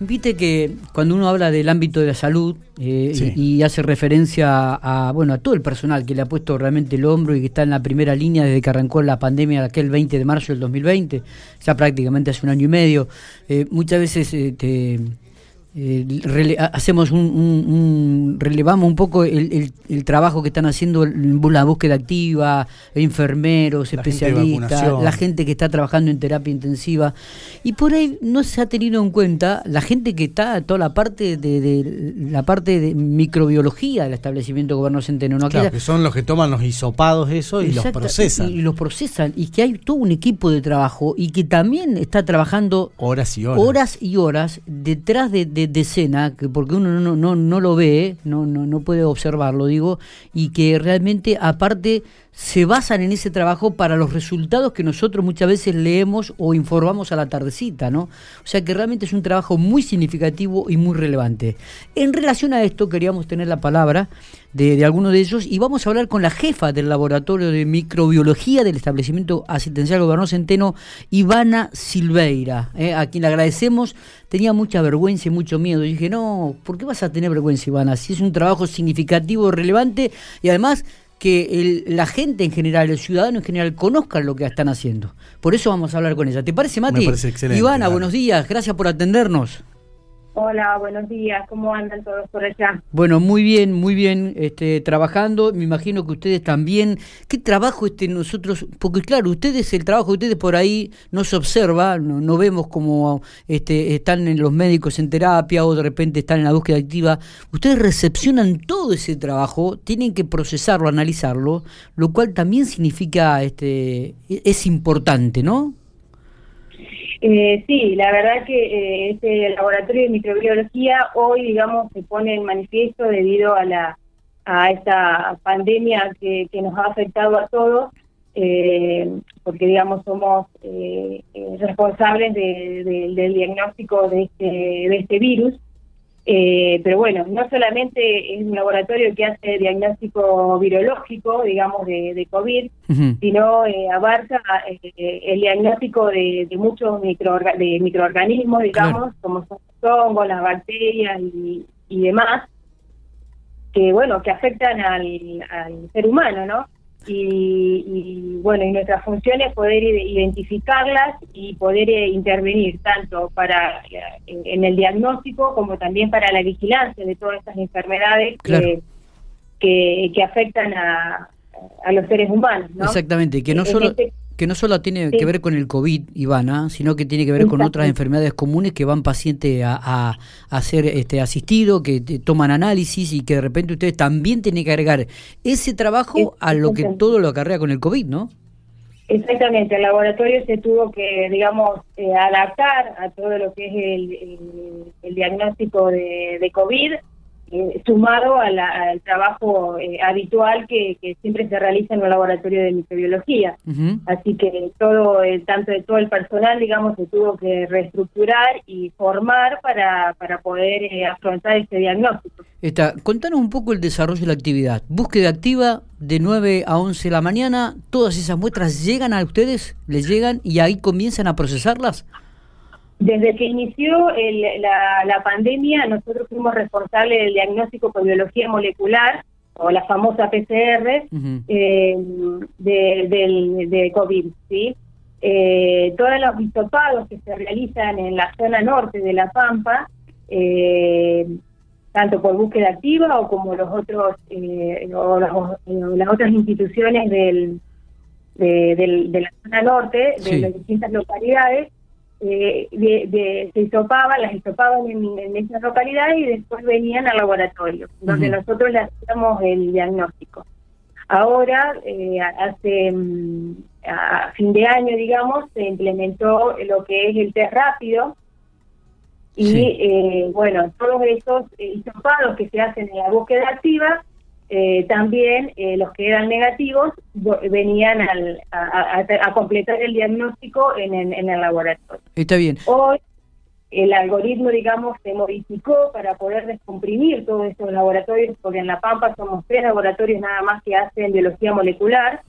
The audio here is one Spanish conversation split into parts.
Viste que cuando uno habla del ámbito de la salud eh, y, hace referencia a, bueno a todo el personal que le ha puesto realmente el hombro y que está en la primera línea desde que arrancó la pandemia aquel 20 de marzo del 2020, ya prácticamente hace un año y medio, eh, muchas veces eh, te eh, hacemos un, relevamos un poco el, trabajo que están haciendo la búsqueda activa, enfermeros, especialistas, la gente que está trabajando en terapia intensiva. Y por ahí no se ha tenido en cuenta la gente que está toda la parte de, la parte de microbiología del establecimiento gobierno centeno, ¿no? Claro, que son los que toman los hisopados eso y los procesan. y, los procesan y que hay todo un equipo de trabajo y que también está trabajando horas y horas. horas y horas detrás de de, escena, que porque uno no, no, no lo ve, no, no, no puede observarlo, digo, y que realmente aparte se basan en ese trabajo para los resultados que nosotros muchas veces leemos o informamos a la tardecita, ¿no? O sea que realmente es un trabajo muy significativo y muy relevante. En relación a esto queríamos tener la palabra de, de alguno de ellos y vamos a hablar con la jefa del laboratorio de microbiología del establecimiento asistencial Gobernador Centeno, Ivana Silveira, ¿eh? a quien le agradecemos. Tenía mucha vergüenza y mucho miedo. Y dije, no, ¿por qué vas a tener vergüenza, Ivana? Si es un trabajo significativo, relevante y además que la gente en general, el ciudadano en general, conozcan lo que están haciendo. Por eso vamos a hablar con ella. ¿Te parece, Mati? Me parece excelente. Ivana, buenos días, gracias por atendernos. Hola, buenos días. ¿Cómo andan todos por allá? Bueno, muy bien, muy bien, este, trabajando. Me imagino que ustedes también. ¿Qué trabajo este nosotros? Porque claro, ustedes el trabajo de ustedes por ahí no se observa, no, vemos como este, están en los médicos en terapia o de repente están en la búsqueda activa. Ustedes recepcionan todo ese trabajo, tienen que procesarlo, analizarlo, lo cual también significa, este, es importante, ¿no? Eh, sí, la verdad que eh, este laboratorio de microbiología hoy, digamos, se pone en manifiesto debido a la a esta pandemia que, que nos ha afectado a todos, eh, porque, digamos, somos eh, eh responsables de, del diagnóstico de este, de este virus. Eh, pero bueno, no solamente es un laboratorio que hace diagnóstico virológico, digamos, de, COVID, sino eh, abarca eh, el diagnóstico de, muchos micro, de microorganismos, digamos, como son los hongos, las bacterias y, demás, que bueno, que afectan al, al ser humano, ¿no? Y, bueno, y nuestra función es poder identificarlas y poder eh, intervenir tanto para eh, en, el diagnóstico como también para la vigilancia de todas estas enfermedades que, que, afectan a, a los seres humanos. ¿no? Exactamente, que no solo... Este que no solo tiene que ver con el COVID, Ivana, sino que tiene que ver con otras enfermedades comunes que van pacientes a, a, ser este, asistido, que toman análisis y que de repente ustedes también tienen que agregar ese trabajo a lo que todo lo acarrea con el COVID, ¿no? Exactamente, el laboratorio se tuvo que, digamos, eh, adaptar a todo lo que es el, diagnóstico de, de COVID eh, sumado al trabajo eh, habitual que, siempre se realiza en un laboratorio de microbiología. Así que todo, eh, tanto de todo el personal, digamos, se tuvo que reestructurar y formar para, para poder afrontar este diagnóstico. Está, contanos un poco el desarrollo de la actividad. Búsqueda activa de 9 a 11 de la mañana, todas esas muestras llegan a ustedes, les llegan y ahí comienzan a procesarlas. Desde que inició la, pandemia, nosotros fuimos responsables del diagnóstico por biología molecular, o la famosa PCR, eh, de, de, COVID. ¿sí? Eh, todos los hisopados que se realizan en la zona norte de La Pampa, eh, tanto por búsqueda activa o como los otros o las, otras instituciones del, de, de, la zona norte, de las distintas localidades, eh, de, se hisopaban, las hisopaban en, en esa localidad y después venían al laboratorio, donde nosotros le hacíamos el diagnóstico. Ahora, eh, hace mm, a fin de año, digamos, se implementó lo que es el test rápido, y eh, bueno, todos esos hisopados que se hacen en la búsqueda activa eh, también eh, los que eran negativos venían a, completar el diagnóstico en, el laboratorio. Está bien. Hoy el algoritmo, digamos, se modificó para poder descomprimir todos estos laboratorios, porque en La Pampa somos tres laboratorios nada más que hacen biología molecular.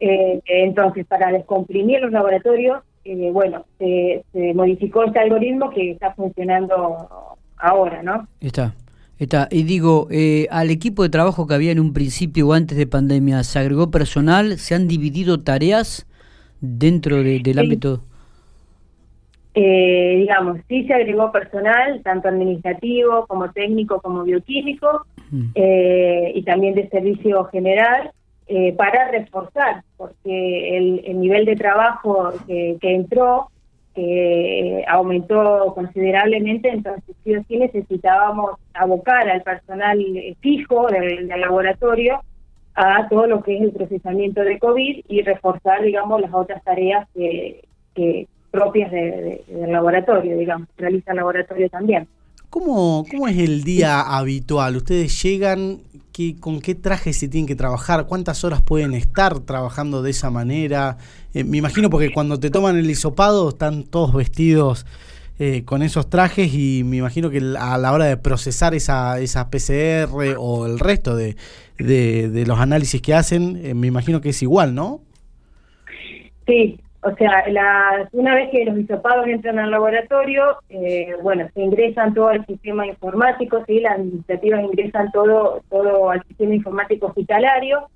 Eh, entonces, para descomprimir los laboratorios, eh, bueno, se, modificó este algoritmo que está funcionando ahora, ¿no? Está. Está. Y digo, eh, al equipo de trabajo que había en un principio o antes de pandemia, ¿se agregó personal? ¿Se han dividido tareas dentro del ámbito? Eh, digamos, sí se agregó personal, tanto administrativo como técnico como bioquímico, mm. eh, y también de servicio general, eh, para reforzar, porque el, nivel de trabajo que, entró que aumentó considerablemente, entonces sí o sí necesitábamos abocar al personal fijo del, laboratorio a todo lo que es el procesamiento de COVID y reforzar, digamos, las otras tareas que, que propias de, del laboratorio, digamos, realiza el laboratorio también. ¿Cómo, ¿Cómo es el día habitual? ¿Ustedes llegan? ¿Qué, ¿Con qué trajes se tienen que trabajar? ¿Cuántas horas pueden estar trabajando de esa manera? Eh, me imagino porque cuando te toman el hisopado están todos vestidos eh, con esos trajes y me imagino que a la hora de procesar esa, esa PCR o el resto de, de, los análisis que hacen, eh, me imagino que es igual, ¿no? Sí, o sea, una vez que los hisopados entran al laboratorio, eh, bueno, se ingresan todo al sistema informático, ¿sí? las administrativas ingresan todo, todo al sistema informático hospitalario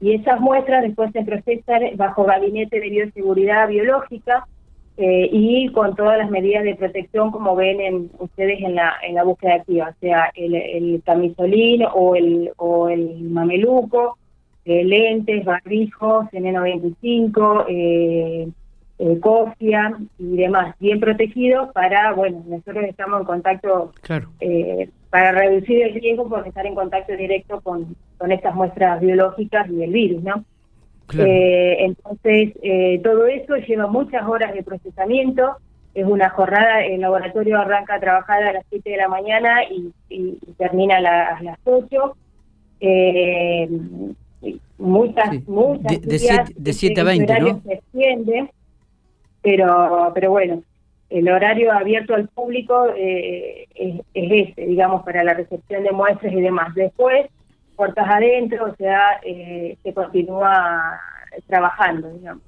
y esas muestras después se procesan bajo gabinete de bioseguridad biológica eh, y con todas las medidas de protección como ven en, ustedes en la, en la búsqueda activa, o sea, el, el camisolín o el, o el mameluco, eh, lentes, barbijos, N95, eh, eh, cofia y demás, bien protegidos para, bueno, nosotros estamos en contacto eh, para reducir el riesgo por estar en contacto directo con, con estas muestras biológicas y el virus, ¿no? entonces, todo eso lleva muchas horas de procesamiento, es una jornada, el laboratorio arranca a trabajar a las 7 de la mañana y, termina a, las 8. Eh, muchas, muchas de, 7 a 20, ¿no? Se extiende, pero, pero bueno, el horario abierto al público eh, es, es ese, digamos, para la recepción de muestras y demás. Después, puertas adentro, o sea, eh, se continúa trabajando, digamos.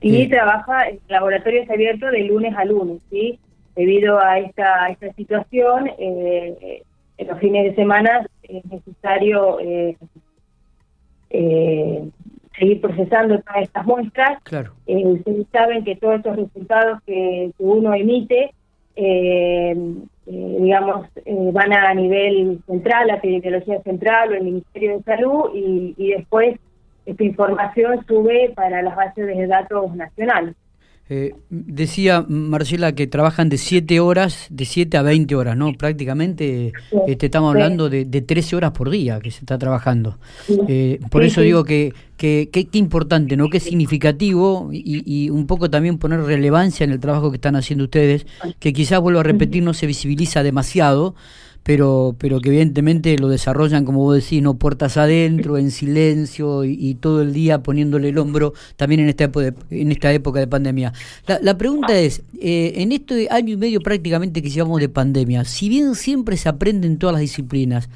Y trabaja, el laboratorio es abierto de lunes a lunes, ¿sí? Debido a esta, esta situación, eh, en los fines de semana es necesario eh, eh, seguir procesando todas estas muestras. Claro. Eh, ustedes saben que todos estos resultados que, uno emite, eh, eh, digamos, van a nivel central, la epidemiología central o el Ministerio de Salud, y, y después esta información sube para las bases de datos nacionales. Eh, decía Marcela que trabajan de 7 horas, de 7 a 20 horas, ¿no? Prácticamente este, estamos hablando de, de, 13 horas por día que se está trabajando. Eh, por eso digo que qué que, importante, ¿no? Qué significativo y, y, un poco también poner relevancia en el trabajo que están haciendo ustedes, que quizás, vuelvo a repetir, no se visibiliza demasiado pero, pero que evidentemente lo desarrollan, como vos decís, no puertas adentro, en silencio y, todo el día poniéndole el hombro también en esta, época de, en esta época de pandemia. La, la pregunta es, eh, en este año y medio prácticamente que llevamos de pandemia, si bien siempre se aprende en todas las disciplinas,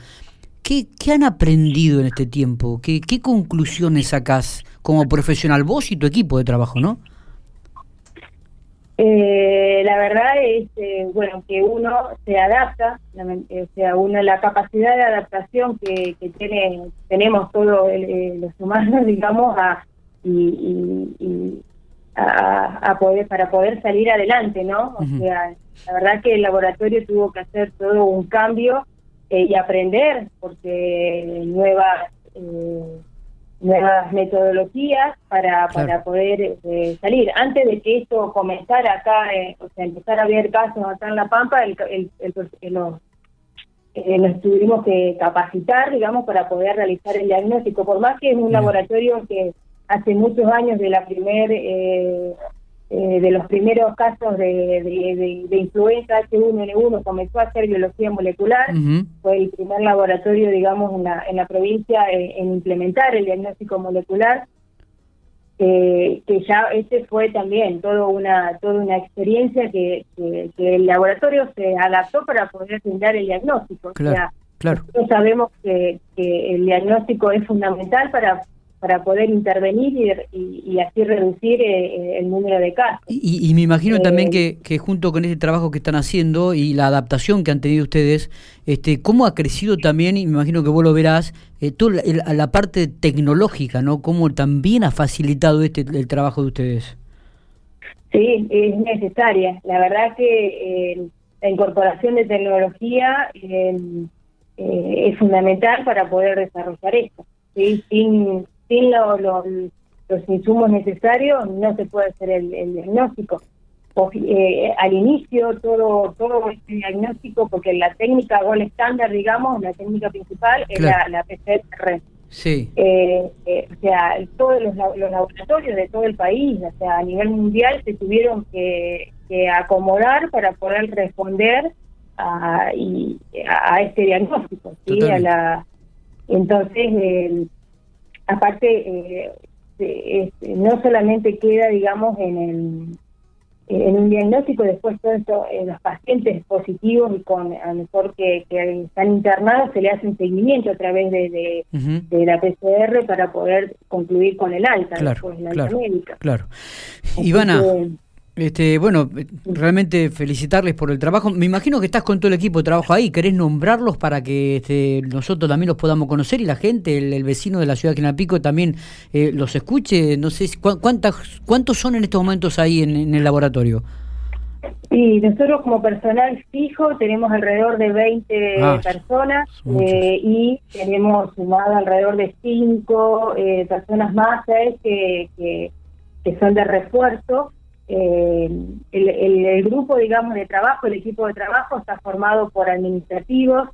¿qué, qué han aprendido en este tiempo? ¿Qué, ¿Qué conclusiones sacás como profesional vos y tu equipo de trabajo, no? Eh, la verdad es, eh, bueno, que uno se adapta, o sea, uno la capacidad de adaptación que, que tiene, tenemos todos eh, los humanos, digamos, a, y, a, poder para poder salir adelante, ¿no? O sea, la verdad que el laboratorio tuvo que hacer todo un cambio eh, y aprender, porque nuevas nuevas metodologías para, para poder eh, salir. Antes de que esto comenzara acá, eh, o sea, empezar a haber casos acá en La Pampa, el, el, el, los, eh, nos tuvimos que capacitar, digamos, para poder realizar el diagnóstico. Por más que es un laboratorio que hace muchos años de la primer eh, de los primeros casos de, de, influenza H1N1 comenzó a hacer biología molecular, fue el primer laboratorio, digamos, en la, en la provincia en, implementar el diagnóstico molecular, eh, que ya este fue también todo una toda una experiencia que, que, el laboratorio se adaptó para poder brindar el diagnóstico. Claro, claro. Nosotros sabemos que, que el diagnóstico es fundamental para para poder intervenir y, así reducir eh, el número de casos. Y, me imagino también que, que, junto con este trabajo que están haciendo y la adaptación que han tenido ustedes, este, cómo ha crecido también, y me imagino que vos lo verás, toda la, la, parte tecnológica, ¿no? Cómo también ha facilitado este el trabajo de ustedes. Sí, es necesaria. La verdad que la incorporación de tecnología eh, eh, es fundamental para poder desarrollar esto. ¿sí? Sin, sin los insumos necesarios no se puede hacer el, diagnóstico. Eh, al inicio todo todo este diagnóstico, porque la técnica gol estándar, digamos, la técnica principal es la, la PCR. Sí. o sea, todos los, los, laboratorios de todo el país, o sea, a nivel mundial, se tuvieron que, acomodar para poder responder a, y, a, este diagnóstico. ¿sí? A la, entonces, eh, aparte, eh, no solamente queda, digamos, en el en un diagnóstico, después todo esto, en los pacientes positivos y con a lo mejor que, están internados, se le hace un seguimiento a través de, de, la PCR para poder concluir con el alta, claro, la claro, médica. Claro. Ivana, este, bueno, realmente felicitarles por el trabajo. Me imagino que estás con todo el equipo de trabajo ahí. ¿Querés nombrarlos para que este, nosotros también los podamos conocer y la gente, el, vecino de la ciudad de Quinapico también eh, los escuche? No sé, cuántas, ¿cuántos son en estos momentos ahí en, el laboratorio? Sí, nosotros como personal fijo tenemos alrededor de 20 ah, personas eh, y tenemos sumado alrededor de 5 eh, personas más que, que, que son de refuerzo eh, el, grupo, digamos, de trabajo, el equipo de trabajo está formado por administrativos,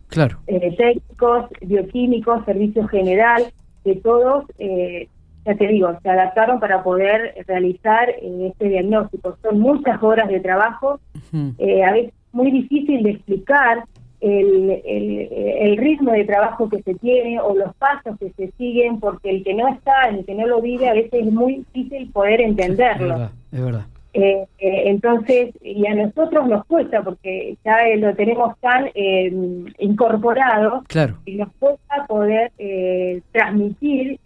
eh, técnicos, bioquímicos, servicio general, que todos, eh, ya te digo, se adaptaron para poder realizar este diagnóstico. Son muchas horas de trabajo, a veces muy difícil de explicar el, el, ritmo de trabajo que se tiene o los pasos que se siguen, porque el que no está, el que no lo vive, a veces es muy difícil poder entenderlo. es verdad. Es verdad. Eh, eh, entonces, y a nosotros nos cuesta, porque ya lo tenemos tan eh, incorporado, claro. y nos cuesta poder transmitir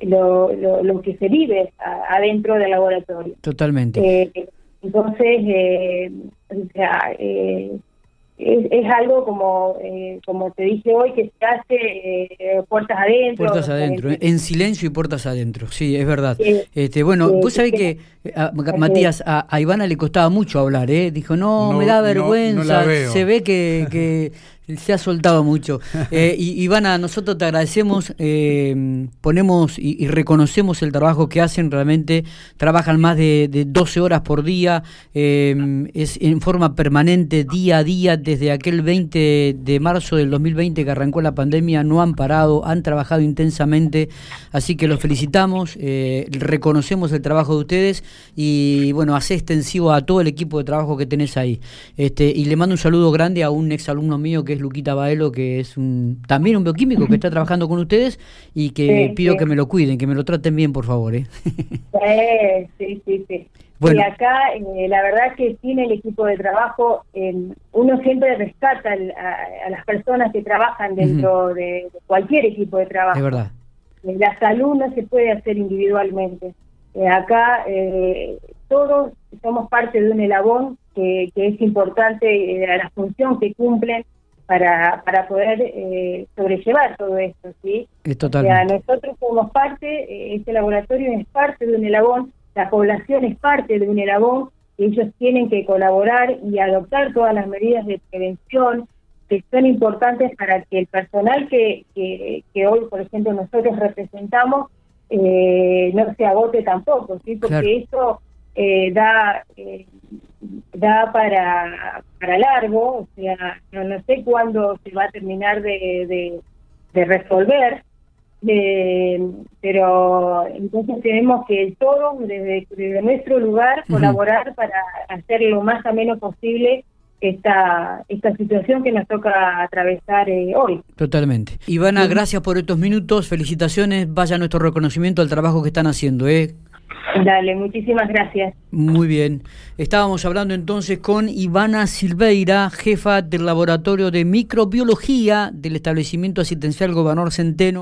lo, lo, que se vive adentro del laboratorio. Totalmente. entonces, o sea, es, algo como eh, como te dije hoy que se hace eh, puertas adentro. Puertas adentro en silencio y puertas adentro sí es verdad. Este bueno vos sabés que Matías a, Ivana le costaba mucho hablar eh dijo no, me da vergüenza se ve que, que se ha soltado mucho. Eh, y, Ivana, nosotros te agradecemos, eh, ponemos y, reconocemos el trabajo que hacen, realmente trabajan más de, 12 horas por día, eh, es en forma permanente, día a día, desde aquel 20 de marzo del 2020 que arrancó la pandemia, no han parado, han trabajado intensamente, así que los felicitamos, reconocemos el trabajo de ustedes y bueno, hace extensivo a todo el equipo de trabajo que tenés ahí. Este, y le mando un saludo grande a un ex alumno mío que es Luquita Baelo, que es un también un bioquímico que está trabajando con ustedes y que pido que me lo cuiden, que me lo traten bien, por favor. ¿eh? Sí, sí, sí. Y acá, eh, la verdad que tiene el equipo de trabajo, uno siempre rescata a, las personas que trabajan dentro de, cualquier equipo de trabajo. Es verdad. Eh, la salud no se puede hacer individualmente. acá todos somos parte de un elabón que, que es importante a la función que cumplen para, para poder eh, sobrellevar todo esto, ¿sí? nosotros somos parte, eh, este laboratorio es parte de un elabón, la población es parte de un elabón, ellos tienen que colaborar y adoptar todas las medidas de prevención que son importantes para que el personal que, que, hoy, por ejemplo, nosotros representamos, eh, no se agote tampoco, ¿sí? Porque eso eh, da da para, para largo, o sea, no, no sé cuándo se va a terminar de, de, resolver, eh, pero entonces tenemos que todos, desde, desde nuestro lugar, colaborar para hacer lo más ameno posible esta, esta situación que nos toca atravesar eh, hoy. Totalmente. Ivana, gracias por estos minutos, felicitaciones, vaya nuestro reconocimiento al trabajo que están haciendo. ¿eh? Dale, muchísimas gracias. Muy bien. Estábamos hablando entonces con Ivana Silveira, jefa del Laboratorio de Microbiología del establecimiento asistencial Gobernador Centeno.